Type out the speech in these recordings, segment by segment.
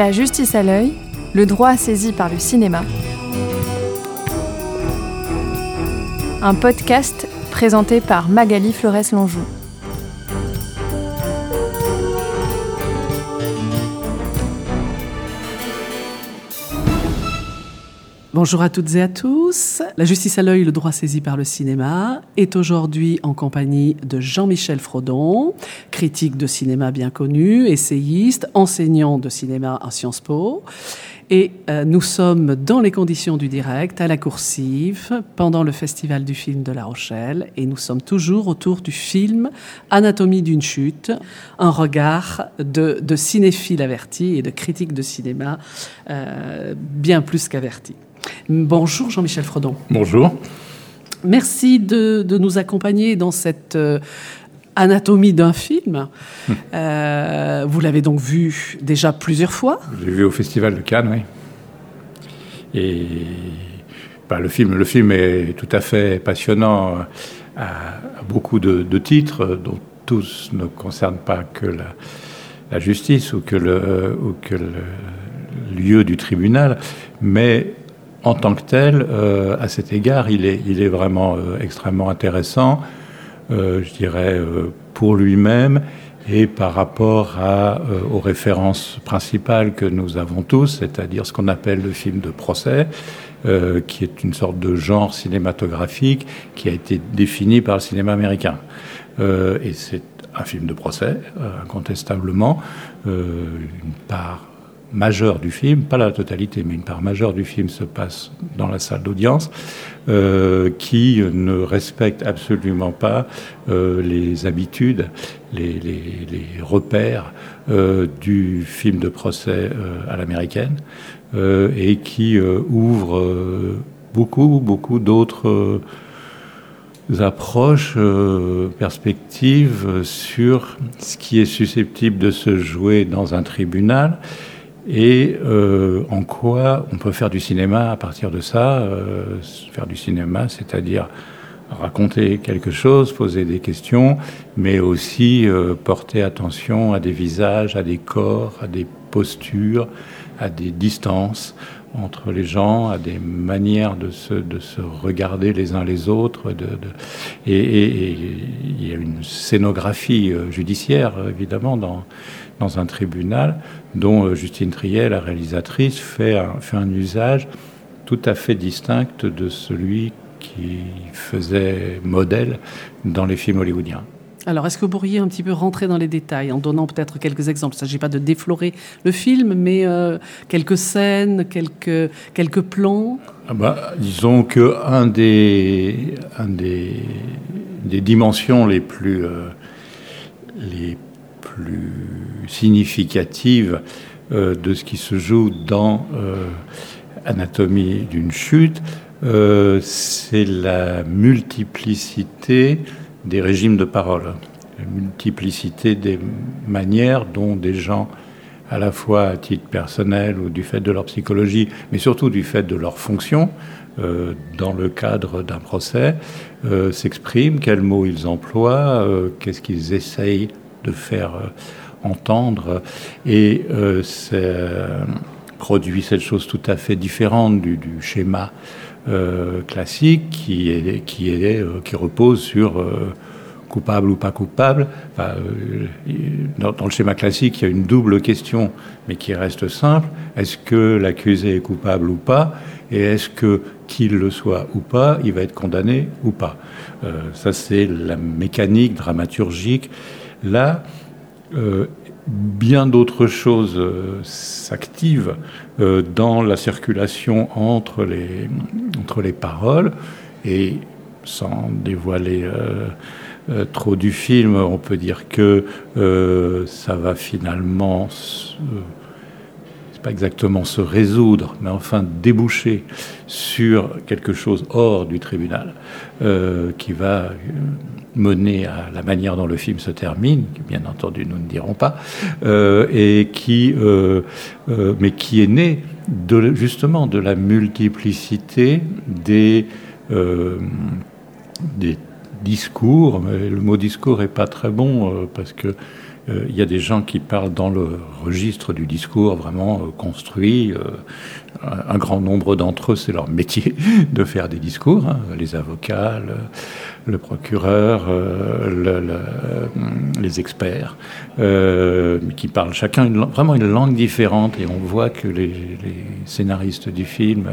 La justice à l'œil, le droit saisi par le cinéma. Un podcast présenté par Magali Flores-Lonjou. Bonjour à toutes et à tous. La justice à l'œil, le droit saisi par le cinéma, est aujourd'hui en compagnie de Jean-Michel Frodon, critique de cinéma bien connu, essayiste, enseignant de cinéma à Sciences Po. Et euh, nous sommes dans les conditions du direct, à la coursive, pendant le Festival du film de La Rochelle. Et nous sommes toujours autour du film Anatomie d'une chute, un regard de, cinéphile averti et de critique de cinéma euh, bien plus qu'averti. Bonjour Jean-Michel Frodon. Bonjour. Merci de, nous accompagner dans cette euh, anatomie d'un film. Hum. Euh, vous l'avez donc vu déjà plusieurs fois J'ai vu au Festival de Cannes, oui. Et bah, le, film, le film est tout à fait passionnant à, beaucoup de, titres dont tous ne concernent pas que la, justice ou que, le, ou que le lieu du tribunal, mais en tant que tel, euh, à cet égard, il est, vraiment euh, extrêmement intéressant, euh, je dirais, pour lui-même et par rapport aux références principales que nous avons tous, c'est-à-dire ce qu'on appelle le film de procès, qui est une sorte de genre cinématographique qui a été défini par le cinéma américain. et c'est un film de procès, incontestablement, une part majeure du film, pas la totalité, mais une part majeure du film se passe dans la salle d'audience, euh, qui ne respecte absolument pas euh, les habitudes, les, repères euh, du film de procès à l'américaine, et qui ouvre beaucoup, beaucoup d'autres approches, perspectives sur ce qui est susceptible de se jouer dans un tribunal et euh, en quoi on peut faire du cinéma à partir de ça. Euh, faire du cinéma, c'est-à-dire raconter quelque chose, poser des questions, mais aussi euh, porter attention à des visages, à des corps, à des postures, à des distances entre les gens, à des manières de se, de se regarder les uns les autres. Et, il y a une scénographie judiciaire, évidemment, dans, dans un tribunal, dont euh, Justine Triet, la réalisatrice, fait un, fait un usage tout à fait distinct de celui qui faisait modèle dans les films hollywoodiens. Alors, est-ce que vous pourriez un petit peu rentrer dans les détails en donnant peut-être quelques exemples? Il ne s'agit pas de déflorer le film, mais euh, quelques scènes, quelques, quelques plans? Ah bah, Disons qu'un des, un des, des dimensions les plus, euh, les plus significative euh, de ce qui se joue dans euh, Anatomie d'une chute, euh, c'est la multiplicité des régimes de parole, la multiplicité des manières dont des gens, à la fois à titre personnel ou du fait de leur psychologie, mais surtout du fait de leur fonction, dans le cadre d'un procès, s'expriment, quels mots ils emploient, qu'est-ce qu'ils essayent de faire entendre. Et euh, ça produit cette chose tout à fait différente du, schéma euh, classique qui, est, qui, est, euh, qui repose sur coupable ou pas coupable. dans, le schéma classique, il y a une double question, mais qui reste simple. Est-ce que l'accusé est coupable ou pas? Et est-ce que, qu'il le soit ou pas, il va être condamné ou pas? Ça, c'est la mécanique dramaturgique. Là, euh, bien d'autres choses euh, s'activent euh, dans la circulation entre les, entre les paroles. Et sans dévoiler trop du film, on peut dire que ça va finalement pas exactement se résoudre, mais enfin déboucher sur quelque chose hors du tribunal, qui va euh, mener à la manière dont le film se termine, que bien entendu nous ne dirons pas, euh, et qui, mais qui est né de, justement de la multiplicité des, des discours. Mais le mot discours est pas très bon parce que euh, il y a des gens qui parlent dans le registre du discours vraiment euh, construit. Un grand nombre d'entre eux, c'est leur métier de faire des discours. Hein. les avocats, le, procureur, les experts, qui parlent chacun vraiment une langue différente. Et on voit que les, scénaristes du film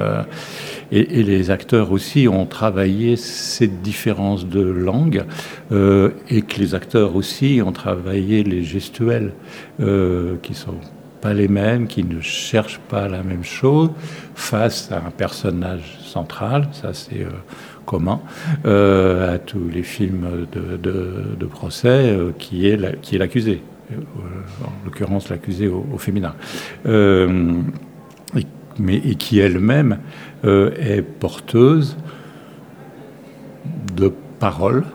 et, les acteurs aussi ont travaillé cette différence de langue et que les acteurs aussi ont travaillé les gestuels euh, qui sont pas les mêmes, qui ne cherchent pas la même chose face à un personnage central, ça c'est euh, commun euh, à tous les films de, procès, euh, qui est est l'accusé, en l'occurrence l'accusé au, féminin, mais et qui elle-même est porteuse de paroles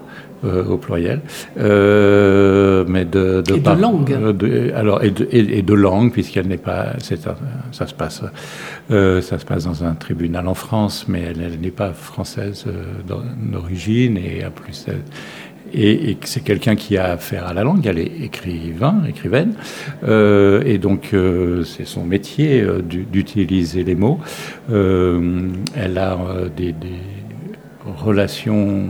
euh, au pluriel, euh, mais de, de, et de langue. Euh, alors et de, et, de langue puisqu'elle n'est pas, ça se passe, ça se passe dans un tribunal en France, mais elle, n'est pas française d'origine et plus. Et, et c'est quelqu'un qui a affaire à la langue, elle est écrivain, écrivaine, et donc c'est son métier d'utiliser les mots. elle a des, des relations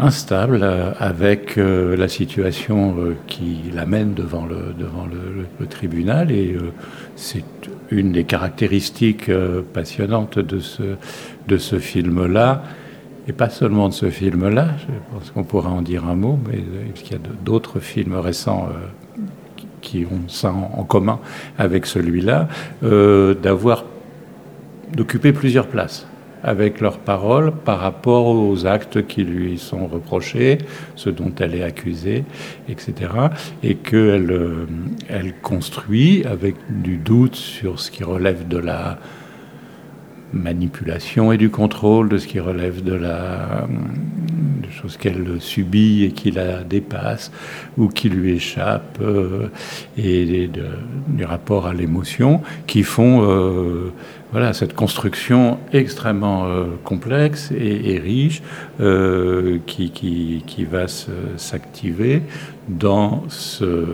instable euh, avec euh, la situation euh, qui l'amène devant le, devant le, tribunal et c'est une des caractéristiques passionnantes de ce, de ce film-là. Et pas seulement de ce film-là, je pense qu'on pourra en dire un mot, mais qu'il y a d'autres films récents qui ont ça en, commun avec celui-là, d'avoir d'occuper plusieurs places avec leurs paroles par rapport aux actes qui lui sont reprochés, ce dont elle est accusée, etc. Et qu'elle euh, elle construit avec du doute sur ce qui relève de la manipulation et du contrôle, de ce qui relève de la de choses qu'elle subit et qui la dépasse ou qui lui échappe, euh, et du rapport à l'émotion, qui font euh, voilà, cette construction extrêmement euh, complexe et, riche euh, qui, qui, qui, va s'activer dans ce,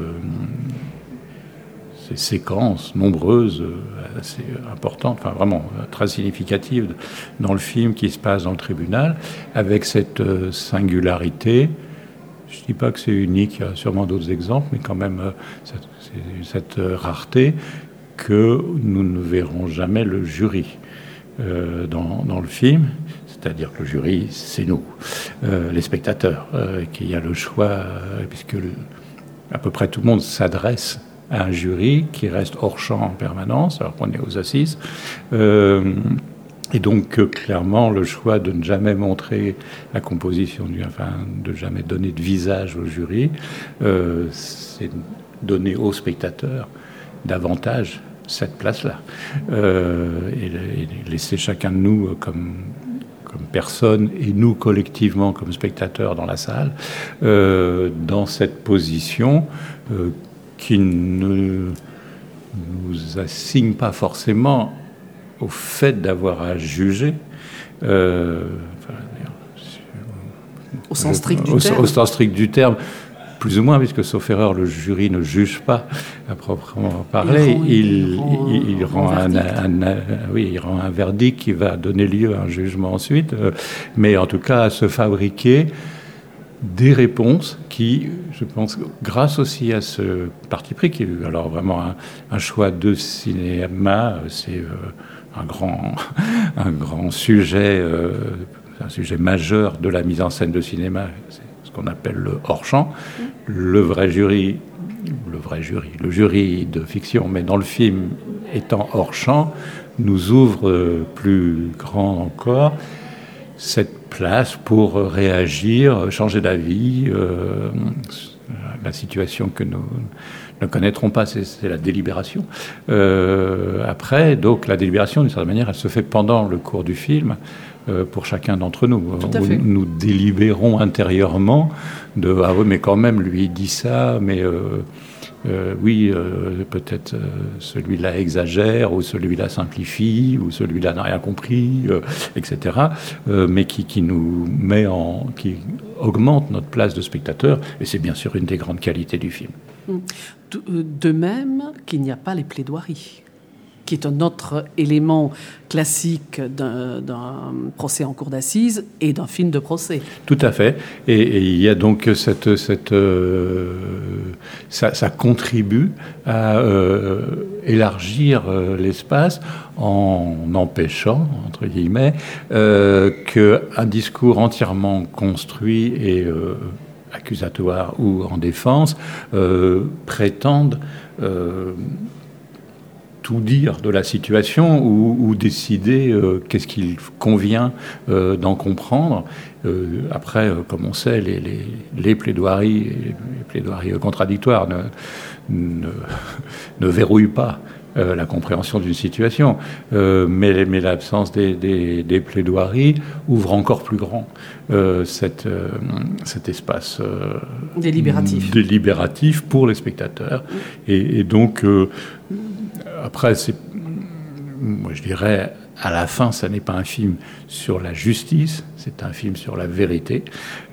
ces séquences nombreuses, euh, assez importantes, enfin vraiment très significatives dans le film qui se passe dans le tribunal, avec cette singularité. Je ne dis pas que c'est unique, il y a sûrement d'autres exemples, mais quand même cette rareté que nous ne verrons jamais le jury euh, dans, le film. C'est-à-dire que le jury, c'est nous, euh, les spectateurs, euh, qu'il y a le choix, puisque à peu près tout le monde s'adresse à un jury qui reste hors champ en permanence, alors qu'on est aux assises. et donc, clairement, le choix de ne jamais montrer la composition, du, enfin, de jamais donner de visage au jury, c'est donner aux spectateurs davantage cette place-là. Euh, et, laisser chacun de nous euh, comme, comme personne et nous collectivement comme spectateurs dans la salle, euh, dans cette position qui ne nous assigne pas forcément au fait d'avoir à juger. au sens strict du terme. Au sens strict du terme plus ou moins, puisque sauf erreur, le jury ne juge pas à proprement parler. Il, rend, un, oui, il rend un verdict qui va donner lieu à un jugement ensuite, euh, mais en tout cas à se fabriquer des réponses qui, je pense, grâce aussi à ce parti pris, qui est alors vraiment un, choix de cinéma, c'est euh, un, grand, un grand sujet, euh, un sujet majeur de la mise en scène de cinéma qu'on appelle le hors-champ. Le vrai jury, le vrai jury, le jury de fiction, mais dans le film étant hors-champ, nous ouvre plus grand encore cette place pour réagir, changer d'avis. Euh, la situation que nous ne connaîtrons pas, c'est la délibération. Euh, après, donc la délibération, d'une certaine manière, elle se fait pendant le cours du film. Euh, pour chacun d'entre nous. Nous délibérons intérieurement de ah oui mais quand même lui dit ça, mais euh, oui, peut-être celui-là exagère, ou celui-là simplifie, ou celui-là n'a rien compris, etc. mais qui, qui, nous met en, qui augmente notre place de spectateur, et c'est bien sûr une des grandes qualités du film. De même qu'il n'y a pas les plaidoiries qui est un autre élément classique d'un procès en cour d'assises et d'un film de procès. Tout à fait. Et, il y a donc cette... euh, ça, contribue à euh, élargir euh, l'espace en empêchant, entre guillemets, qu'un discours entièrement construit et accusatoire ou en défense prétende tout dire de la situation ou, décider euh, qu'est-ce qu'il convient euh, d'en comprendre. Euh, après, comme on sait, les, les, plaidoiries, les plaidoiries contradictoires ne, ne, verrouillent pas la compréhension d'une situation, mais, mais l'absence des, des, plaidoiries ouvre encore plus grand cette, cet espace délibératif. délibératif pour les spectateurs. Et, et donc, après, c'est, moi je dirais, à la fin, ça n'est pas un film sur la justice, c'est un film sur la vérité,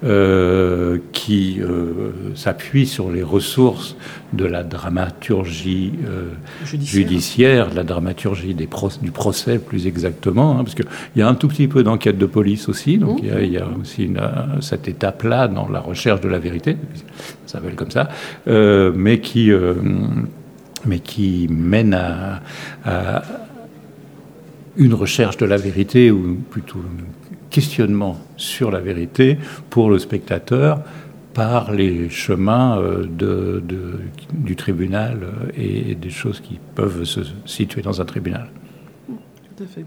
euh, qui euh, s'appuie sur les ressources de la dramaturgie euh, judiciaire. de la dramaturgie des du procès plus exactement, hein, parce qu'il y a un tout petit peu d'enquête de police aussi, donc il y, a aussi cette étape-là dans la recherche de la vérité, ça s'appelle comme ça, mais qui mais qui mène à, une recherche de la vérité, ou plutôt un questionnement sur la vérité pour le spectateur par les chemins euh, du tribunal et des choses qui peuvent se situer dans un tribunal. Tout à fait.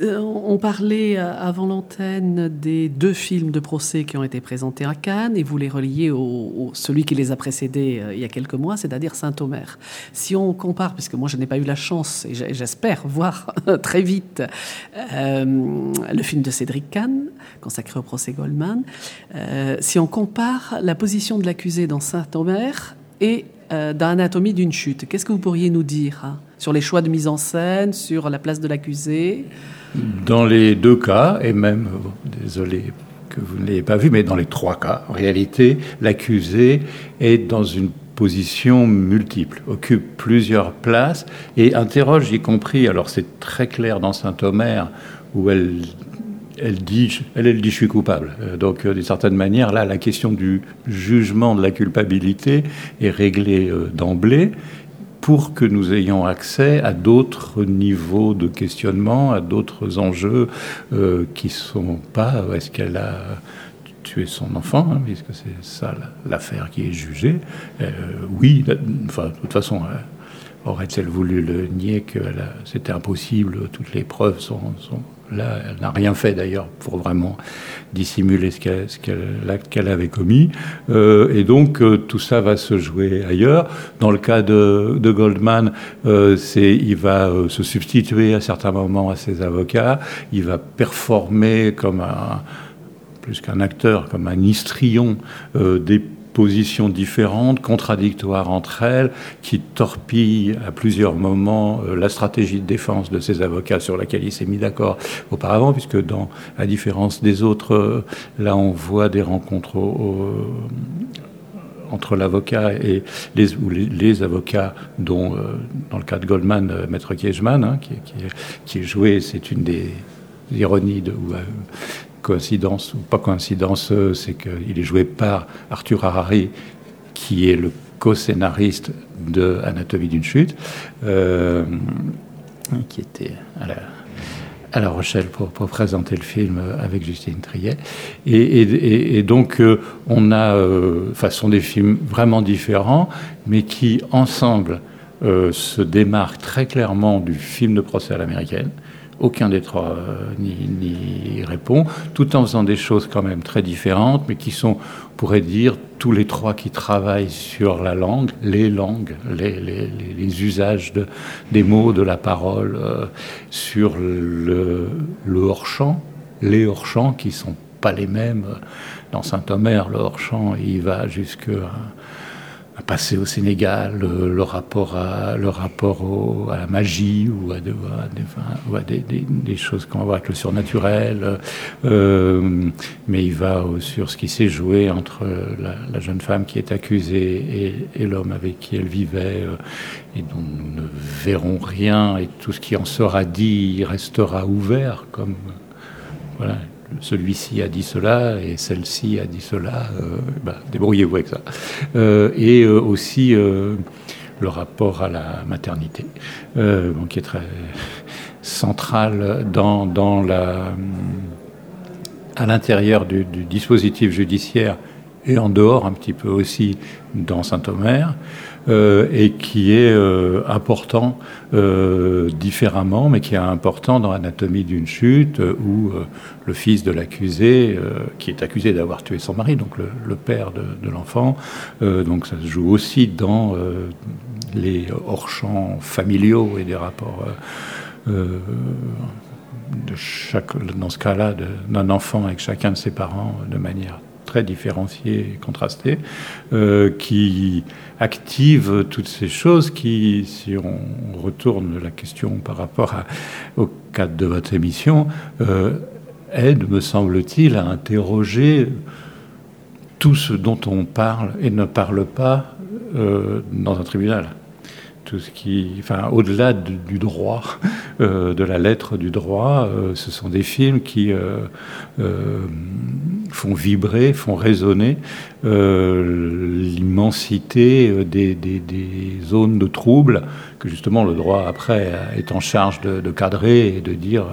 Euh, on parlait euh, avant l'antenne des deux films de procès qui ont été présentés à Cannes et vous les reliez au, celui qui les a précédés euh, il y a quelques mois, c'est-à-dire Saint-Omer. Si on compare, puisque moi je n'ai pas eu la chance et j'espère voir très vite le film de Cédric Kahn consacré au procès Goldman, si on compare la position de l'accusé dans Saint-Omer et dans Anatomie d'une chute, qu'est-ce que vous pourriez nous dire hein sur les choix de mise en scène, sur la place de l'accusé? Dans les deux cas, et même, désolé que vous ne l'ayez pas vu, mais dans les trois cas, en réalité, l'accusé est dans une position multiple, occupe plusieurs places et interroge, y compris, alors c'est très clair dans Saint-Omer, où elle elle dit, elle, elle dit je suis coupable. Euh, donc, euh, d'une certaine manière, là, la question du jugement de la culpabilité est réglée euh, d'emblée pour que nous ayons accès à d'autres niveaux de questionnement, à d'autres enjeux qui sont pas est-ce qu'elle a tué son enfant, hein, puisque c'est ça l'affaire qui est jugée. Oui, enfin, de toute façon, aurait-elle voulu le nier que c'était impossible, toutes les preuves sont Elle n'a rien fait d'ailleurs pour vraiment dissimuler ce l'acte qu'elle avait commis. Euh, et donc, euh, tout ça va se jouer ailleurs. Dans le cas de, Goldman, euh, il va se substituer à certains moments à ses avocats. Il va performer comme un, plus qu'un acteur, comme un histrion des positions différentes, contradictoires entre elles, qui torpillent à plusieurs moments euh, la stratégie de défense de ses avocats sur laquelle il s'est mis d'accord auparavant, puisque dans, à différence des autres, euh, là on voit des rencontres entre l'avocat et les, les, avocats, dont euh, dans le cas de Goldman, Maître Kiechman, hein, qui, qui, est joué, c'est une des ironies de, coïncidence ou pas coïncidence, euh, c'est qu'il est joué par Arthur Harari, qui est le co-scénariste de Anatomie d'une chute, euh, qui était à la, Rochelle pour, présenter le film avec Justine Triet. Et, donc, euh, on a, enfin, ce sont des films vraiment différents, mais qui, ensemble, se démarquent très clairement du film de procès à l'américaine aucun des trois euh, n'y, répond, tout en faisant des choses quand même très différentes, mais qui sont, on pourrait dire, tous les trois qui travaillent sur la langue, les langues, les, usages de, des mots, de la parole, euh, sur le, hors-champ, les hors-champs qui sont pas les mêmes. Dans Saint-Omer, le hors-champ, il va jusqu'à passé au Sénégal, le, rapport, à, le rapport à la magie ou à, des, des, choses qu'on va voir avec le surnaturel. Euh, mais il va sur ce qui s'est joué entre la, jeune femme qui est accusée et, l'homme avec qui elle vivait, euh, et dont nous ne verrons rien, et tout ce qui en sera dit restera ouvert, comme voilà, celui-ci a dit cela et celle-ci a dit cela, euh, bah, débrouillez-vous avec ça. Euh, et euh, aussi le rapport à la maternité, qui est très central dans, dans la, à l'intérieur du, du, dispositif judiciaire et en dehors un petit peu aussi dans Saint-Omer. Euh, et qui est euh, important euh, différemment, mais qui est important dans l'anatomie d'une chute où le fils de l'accusé, qui est accusé d'avoir tué son mari, donc le, père de, de l'enfant, donc ça se joue aussi dans les hors-champs familiaux et des rapports de chaque, dans ce cas-là, d'un enfant avec chacun de ses parents de manière très différencié et contrasté, euh, qui active toutes ces choses qui, si on retourne la question par rapport au cadre de votre émission, euh, aide, me semble-t-il, à interroger tout ce dont on parle et ne parle pas euh, dans un tribunal tout ce qui, enfin, au-delà du, droit, euh, de la lettre du droit, euh, ce sont des films qui euh, font vibrer, font résonner l'immensité des, zones de trouble que justement le droit après est en charge de, cadrer et de dire.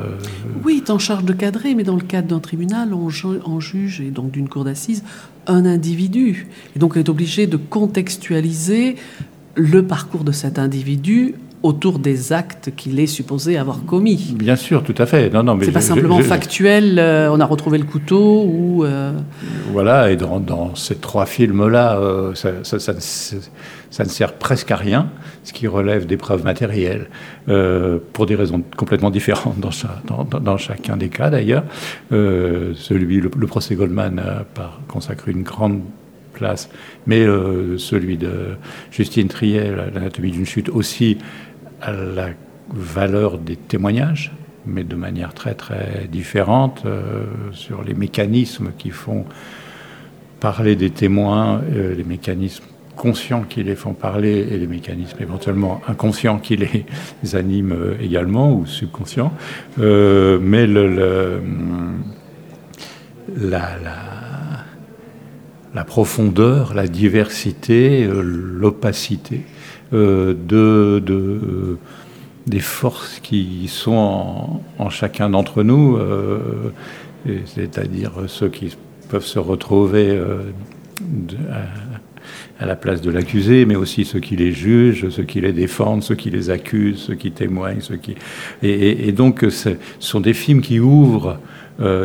Oui, est en charge de cadrer, mais dans le cadre d'un tribunal, on, on juge et donc d'une cour d'assises un individu, et donc on est obligé de contextualiser le parcours de cet individu autour des actes qu'il est supposé avoir commis. Bien sûr, tout à fait. Non, non, mais c'est pas simplement factuel. Euh, on a retrouvé le couteau ou. Euh, voilà, et dans, ces trois films-là, euh, ça, ne sert presque à rien, ce qui relève des preuves matérielles, pour des raisons complètement différentes dans, chacun des cas d'ailleurs. celui, le, procès Goldman a consacré une grande mais euh, celui de Justine Triet, l'anatomie d'une chute, aussi à la valeur des témoignages, mais de manière très très différente euh, sur les mécanismes qui font parler des témoins, euh, les mécanismes conscients qui les font parler et les mécanismes éventuellement inconscients qui les animent également ou subconscients. mais le, la, la la profondeur, la diversité, euh, l'opacité euh, de, de, des forces qui sont en, chacun d'entre nous, euh, c'est-à-dire ceux qui peuvent se retrouver à, la place de l'accusé, mais aussi ceux qui les jugent, ceux qui les défendent, ceux qui les accusent, ceux qui témoignent. Et, donc ce sont des films qui ouvrent,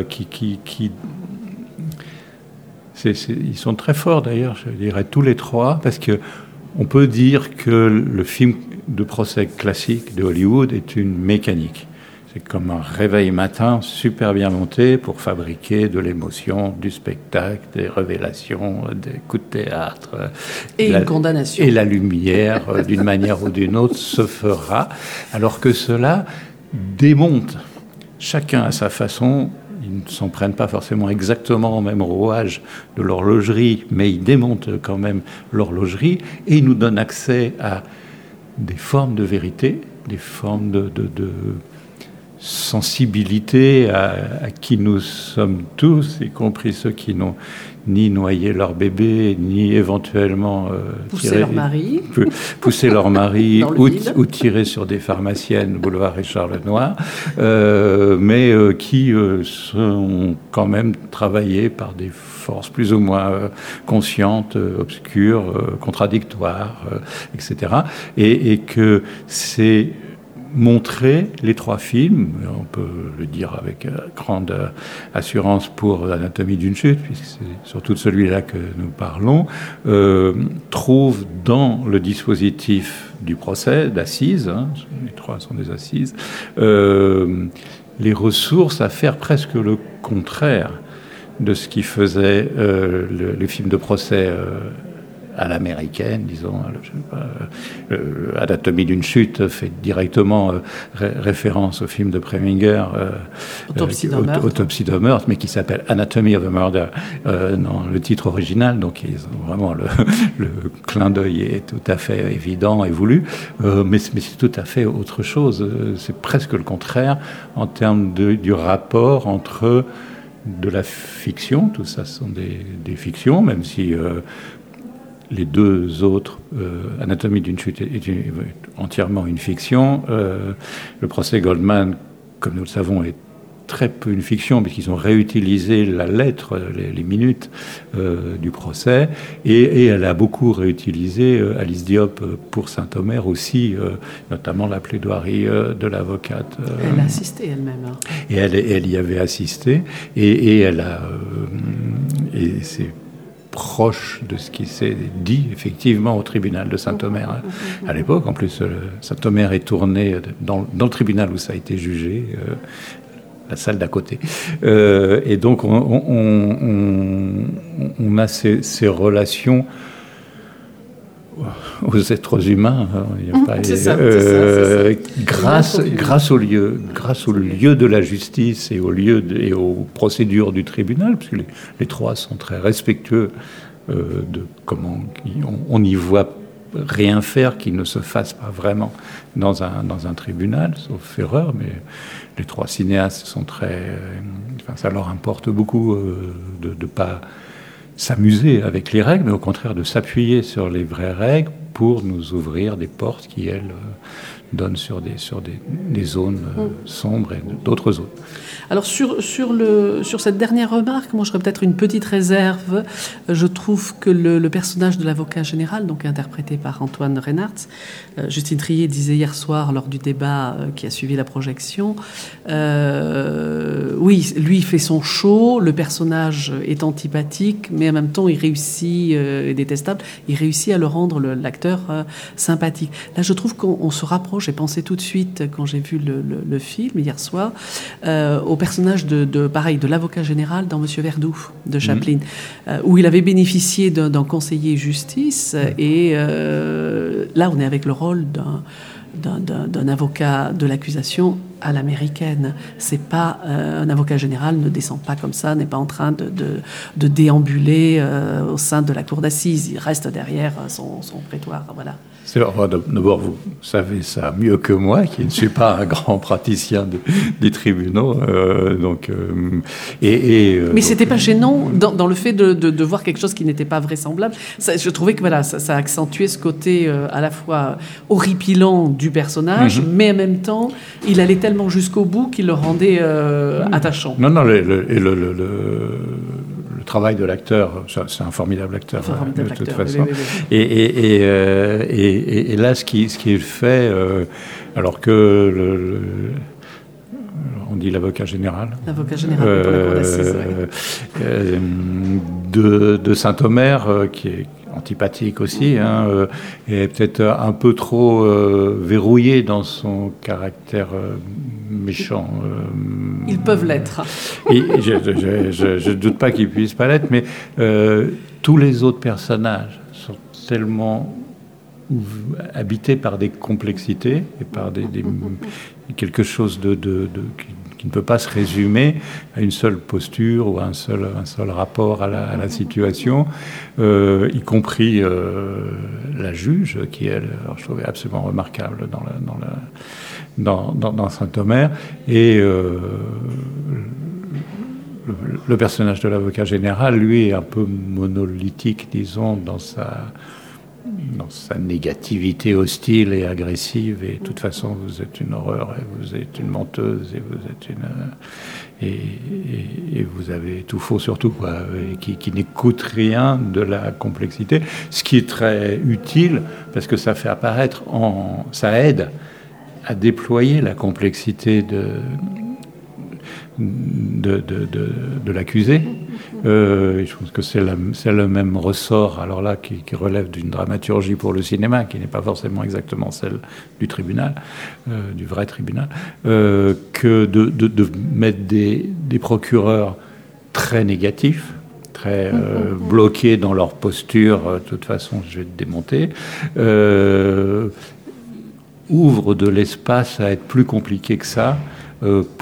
qui ils sont très forts d'ailleurs, je dirais tous les trois, parce que on peut dire que le film de procès classique de Hollywood est une mécanique. C'est comme un réveil matin super bien monté pour fabriquer de l'émotion, du spectacle, des révélations, des coups de théâtre. Et une condamnation. Et la lumière, euh, d'une manière ou d'une autre, se fera. Alors que cela démonte, chacun à sa façon, ils ne s'en prennent pas forcément exactement au même rouage de l'horlogerie, mais ils démontent quand même l'horlogerie et ils nous donnent accès à des formes de vérité, des formes de, sensibilité à, qui nous sommes tous, y compris ceux qui n'ont ni noyer leur bébé, ni éventuellement euh, pousser leur mari, pousser leur mari ou, tirer sur des pharmaciennes boulevard Richard Lenoir, euh, mais euh, qui sont quand même travaillés par des forces plus ou moins conscientes, obscures, contradictoires, etc. Et, et que c'est montrer les trois films, on peut le dire avec euh, grande euh, assurance pour l'anatomie d'une chute, puisque c'est surtout celui-là que nous parlons, euh, trouve dans le dispositif du procès d'assises, hein, les trois sont des assises, euh, les ressources à faire presque le contraire de ce qui faisait le, les films de procès à l'américaine, disons, pas, euh, Anatomie d'une chute fait directement euh, ré- référence au film de Preminger, euh, Autopsie euh, d'un meurtre. Meurtre, mais qui s'appelle Anatomy of a Murder, euh, dans le titre original. Donc, ils ont vraiment le, le clin d'œil est tout à fait évident et voulu, Euh, mais, c'est- mais c'est tout à fait autre chose. Euh, C'est presque le contraire en termes de- du rapport entre de la fiction, tout ça sont des, des fictions, même si euh, les deux autres, euh, Anatomie d'une chute est, une- entièrement une fiction. Euh, le procès Goldman, comme nous le savons, est très peu une fiction, puisqu'ils ont réutilisé la lettre, les, les minutes euh, du procès, et, et elle a beaucoup réutilisé euh, Alice Diop pour Saint-Omer aussi, euh, notamment la plaidoirie de l'avocate. Elle a assisté elle-même. hein. et elle, elle y avait assisté, et, et elle a, et c'est proche de ce qui s'est dit effectivement au tribunal de Saint-Omer à l'époque. En plus, euh, Saint-Omer est tourné dans, le tribunal où ça a été jugé. euh, la salle d'à côté. Euh, et donc, on, on- a ces relations aux êtres humains. grâce, grâce au lieu, grâce au lieu de la justice et au lieu de- et aux procédures du tribunal, parce que les, les trois sont très respectueux euh, de comment on, on n'y voit rien faire qui ne se fasse pas vraiment dans un, dans un tribunal, sauf erreur, mais les trois cinéastes sont très... euh, enfin, ça leur importe beaucoup euh, de ne pas s'amuser avec les règles, mais au contraire de s'appuyer sur les vraies règles pour nous ouvrir des portes qui, elles, euh, donnent sur des, sur des, des zones euh, sombres et d'autres zones. Alors sur, sur, le, sur cette dernière remarque, moi j'aurais peut-être une petite réserve. Je trouve que le, personnage de l'avocat général, donc interprété par Antoine Reinhardt, euh, Justine Trier disait hier soir lors du débat euh, qui a suivi la projection, euh, oui, lui fait son show, le personnage est antipathique, mais en même temps il réussit, euh, est détestable, il réussit à le rendre l'acteur euh, sympathique. Là je trouve qu'on on se rapproche, j'ai pensé tout de suite quand j'ai vu le, le- film hier soir, euh, au personnage de, de- pareil de l'avocat général dans Monsieur Verdoux de Chaplin, euh, où il avait bénéficié d'un conseiller justice et euh, là on est avec le rôle d'un d'un- d'un d'un avocat de l'accusation à l'américaine. C'est pas euh, un avocat général ne descend pas comme ça, n'est pas en train de, de, de déambuler euh, au sein de la cour d'assises. Il reste derrière son, son prétoire. Voilà. Enfin, D'abord, vous savez ça mieux que moi, qui ne suis pas un grand praticien de- des tribunaux. euh, donc, euh, et, et, euh, Mais c'était pas gênant dans, dans le fait de, de, de voir quelque chose qui n'était pas vraisemblable. Ça, je trouvais que voilà, ça, ça accentuait ce côté euh, à la fois horripilant du personnage, Mhm. mais en même temps, il allait tellement jusqu'au bout qu'il le rendait euh, attachant. Non, non, le travail de l'acteur, c'est un formidable acteur, hein, de toute acteur, façon. oui, oui, oui. Et, et, et, euh, et- et- et là, ce qui, ce qui est fait, euh, alors que le, le- on dit l'avocat général, L'avocat général pour la cour d'assises. ouais. euh, euh, de, de Saint-Omer, qui est antipathique aussi, hein, euh, et peut-être un peu trop euh, verrouillé dans son caractère euh, méchant. Ils peuvent l'être. et je ne doute pas qu'il puisse pas l'être, mais tous les autres personnages sont tellement habités par des complexités et par des, des- quelque chose de, de- de- ne peut pas se résumer à une seule posture ou à un seul, un seul rapport à la, situation, euh, y compris euh, la juge, qui elle, je trouvais absolument remarquable dans, dans, dans Saint-Omer, et euh, le, le personnage de l'avocat général, lui, est un peu monolithique, disons, dans sa, dans sa négativité hostile et agressive. Et de toute façon, vous êtes une horreur, et vous êtes une menteuse, et vous êtes une. euh, Et, vous avez tout faux surtout, quoi, qui, n'écoute rien de la complexité. Ce qui est très utile, parce que ça fait apparaître, en, ça aide à déployer la complexité de, de, de l'accusé. Euh, je pense que c'est le même ressort, alors là, qui, qui relève d'une dramaturgie pour le cinéma, qui n'est pas forcément exactement celle du tribunal, euh, du vrai tribunal, euh, que de, de, de mettre des, des procureurs très négatifs, très euh, bloqués dans leur posture, de toute façon, je vais te démonter, ouvre de l'espace à être plus compliqué que ça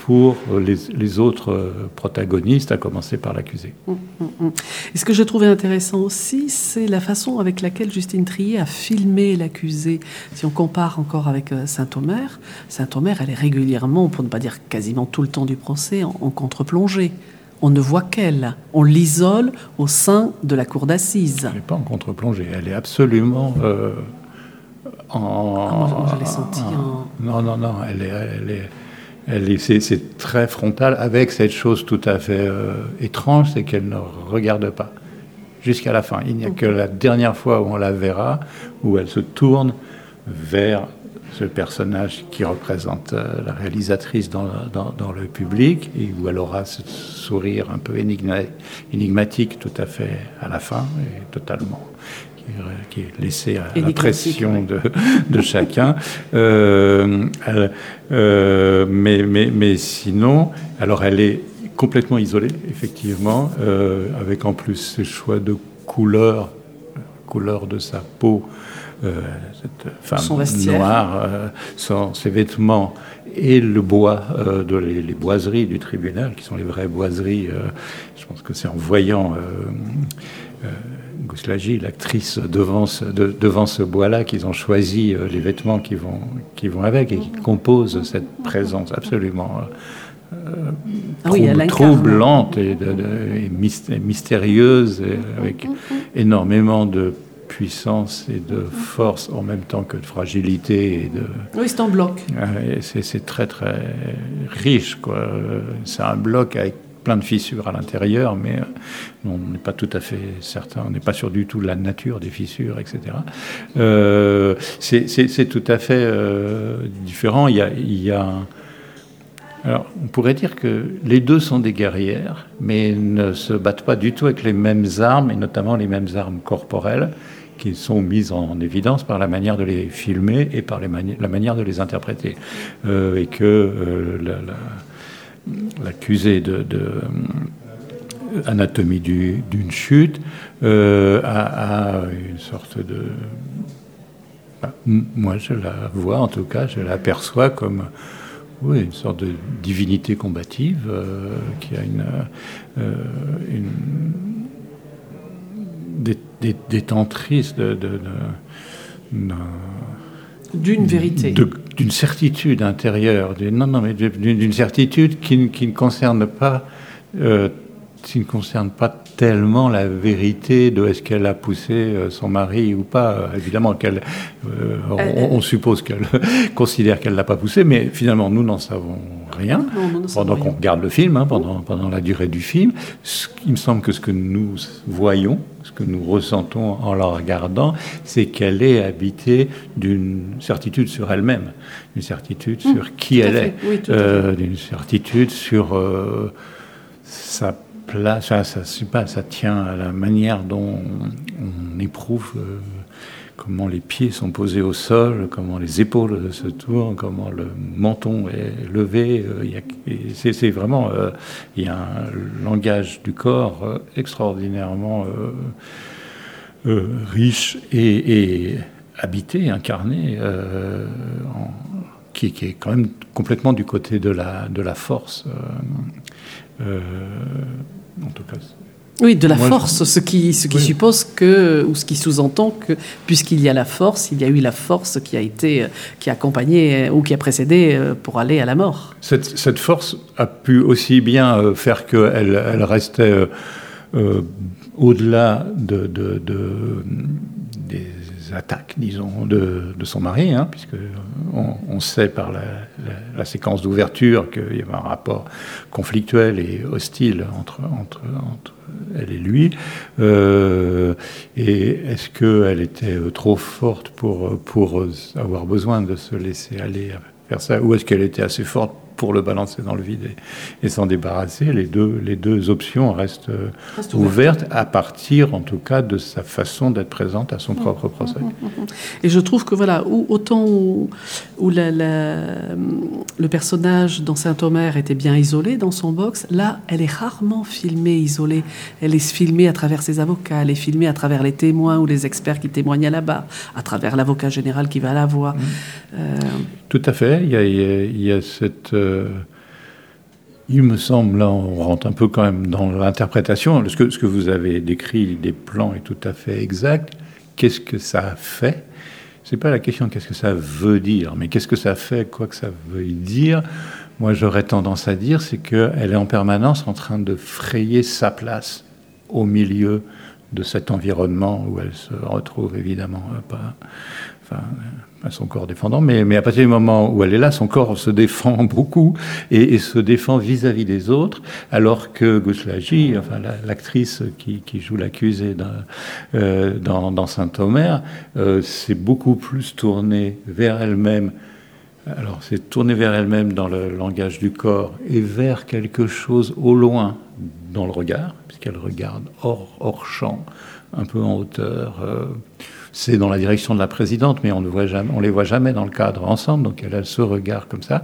pour les, les autres euh, protagonistes, à commencer par l'accusé. Hum, hum, hum. Et ce que j'ai trouvé intéressant aussi, c'est la façon avec laquelle Justine Trier a filmé l'accusé. Si on compare encore avec euh, Saint-Omer, Saint-Omer, elle est régulièrement, pour ne pas dire quasiment tout le temps du procès, en, en contre-plongée. On ne voit qu'elle. On l'isole au sein de la cour d'assises. Elle n'est pas en contre-plongée, elle est absolument euh, en. Ah, moi, je l'ai senti en- Non, non, non, est elle est- c'est, très frontal avec cette chose tout à fait euh, étrange, c'est qu'elle ne regarde pas jusqu'à la fin. Il n'y a que la dernière fois où on la verra, où elle se tourne vers ce personnage qui représente euh, la réalisatrice dans, dans- dans le public, et où elle aura ce sourire un peu énigma- énigmatique tout à fait à la fin, et totalement qui est- laissé à Énigmatique, l'impression oui. de, de chacun. Euh, elle- euh, mais, mais, mais sinon, alors elle est complètement isolée, effectivement, euh, avec en plus ce choix de couleurs, couleur de sa peau, cette femme Son noire, son- ses vêtements et le bois euh, de les, les boiseries du tribunal, qui sont les vraies boiseries. euh, je pense que c'est en voyant euh, Gouslagi, l'actrice, devant ce, de- devant ce bois-là, qu'ils ont choisi euh, les vêtements qui vont, qui vont avec et qui composent cette présence absolument euh, Ah oui, troub- troublante et, de- de- et myst- et mystérieuse, et avec énormément de puissance et de force en même temps que de fragilité et de, Oui, c'est en bloc. Ouais, c'est très très riche, quoi. Euh, C'est un bloc avec plein de fissures à l'intérieur, mais euh, on n'est pas tout à fait certain, on n'est pas sûr du tout de la nature des fissures, etc. Euh, c'est tout à fait euh, différent. Il y a, alors, on pourrait dire que les deux sont des guerrières, mais ne se battent pas du tout avec les mêmes armes, et notamment les mêmes armes corporelles, qui sont mises en évidence par la manière de les filmer et par la manière de les interpréter. Et que l'accusé de, de, euh, anatomie du- d'une chute euh, a, a une sorte de... bah, moi, je la vois, en tout cas, je l'aperçois comme oui, une sorte de divinité combative euh, qui a une, euh, une de, de- de- D'une vérité. de- d'une certitude intérieure, d'une- non, non, mais d'une certitude qui, ne- qui ne concerne pas, euh, qui ne concerne pas tellement la vérité de est-ce qu'elle a poussé euh, son mari ou pas. Évidemment qu'elle, euh, on, suppose qu'elle considère qu'elle l'a pas poussé, mais finalement nous n'en savons rien. Non, pendant qu'on regarde le film, hein, pendant, pendant la durée du film, ce- il me semble que ce que nous voyons, que nous ressentons en la regardant, c'est qu'elle est habitée d'une certitude sur elle-même, d'une certitude sur qui elle fait. est, Oui, euh, d'une certitude sur euh, sa place, ça, ça, pas, ça tient à la manière dont on éprouve euh, comment les pieds sont posés au sol, comment les épaules se tournent, comment le menton est levé. euh, c'est, vraiment, euh, il y a un langage du corps euh, extraordinairement riche et, habité, incarné, qui, qui est quand même complètement du côté de la, de la force. en tout cas, Oui, de la Moi, je- force, ce qui, ce qui Oui. suppose que, ou ce qui sous-entend que, puisqu'il y a la force, il y a eu la force qui a été, euh, qui a accompagné euh, ou qui a précédé euh, pour aller à la mort. Cette, cette force a pu aussi bien faire qu'elle elle restait euh, au-delà de, de- de- des attaques, disons, de, son mari, hein, puisque on, sait par la, séquence d'ouverture qu'il y avait un rapport conflictuel et hostile entre, entre, entre elle et lui. Euh, et est-ce qu'elle était trop forte pour, pour avoir besoin de se laisser aller faire ça, ou est-ce qu'elle était assez forte pour le balancer dans le vide et, s'en débarrasser. Les deux, les deux options restent, euh, ouvertes à partir, en tout cas, de sa façon d'être présente à son propre procès. Et je trouve que voilà, autant où, le personnage dans Saint-Omer était bien isolé dans son box, là, elle est rarement filmée isolée. Elle est filmée à travers ses avocats, elle est filmée à travers les témoins ou les experts qui témoignent là-bas, à travers l'avocat général qui va la voir. Mmh. Euh, Tout à fait. Il y a, cette. Euh, il me semble, là, on rentre un peu quand même dans l'interprétation. Ce que, ce que vous avez décrit des plans est tout à fait exact. Qu'est-ce que ça fait? C'est pas la question qu'est-ce que ça veut dire, mais qu'est-ce que ça fait, quoi que ça veuille dire? Moi, j'aurais tendance à dire, c'est qu'elle est en permanence en train de frayer sa place au milieu de cet environnement où elle se retrouve évidemment euh, pas, enfin, pas son corps défendant, mais, mais à partir du moment où elle est là, son corps se défend beaucoup et, se défend vis-à-vis des autres, alors que Gouslagi, enfin l'actrice qui, joue l'accusée euh, dans, dans Saint-Omer, euh, c'est beaucoup plus tournée vers elle-même. Alors c'est tourné vers elle-même dans le langage du corps et vers quelque chose au loin dans le regard, puisqu'elle regarde hors, champ, un peu en hauteur. Euh, c'est dans la direction de la présidente, mais on ne voit jamais, on les voit jamais dans le cadre ensemble. Donc elle a ce regard comme ça,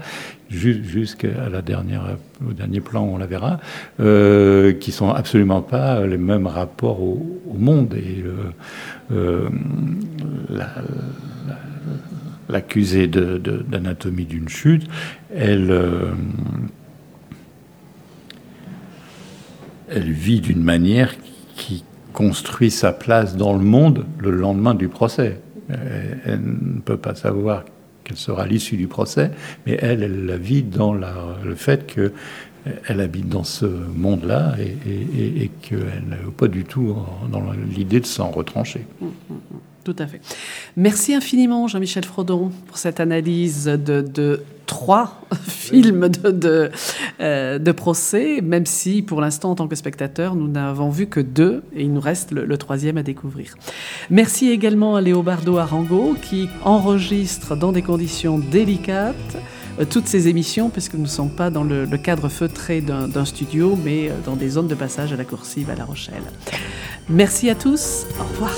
jusqu'à la dernière, au dernier plan où on la verra, euh, qui sont absolument pas les mêmes rapports au, monde et euh, euh l'accusée d'anatomie d'une chute, elle euh, elle vit d'une manière qui construit sa place dans le monde le lendemain du procès. Elle, ne peut pas savoir quelle sera l'issue du procès, mais elle, elle la vit dans le fait qu'elle habite dans ce monde-là et, et qu'elle n'a pas du tout dans l'idée de s'en retrancher. Tout à fait. Merci infiniment, Jean-Michel Frodon, pour cette analyse de, trois films de, euh, de, procès, même si pour l'instant, en tant que spectateur, nous n'avons vu que deux et il nous reste le, troisième à découvrir. Merci également à Léobardo Arango qui enregistre dans des conditions délicates euh, toutes ces émissions, puisque nous ne sommes pas dans le, le cadre feutré d'un studio, mais euh, dans des zones de passage à la coursive à La Rochelle. Merci à tous, au revoir.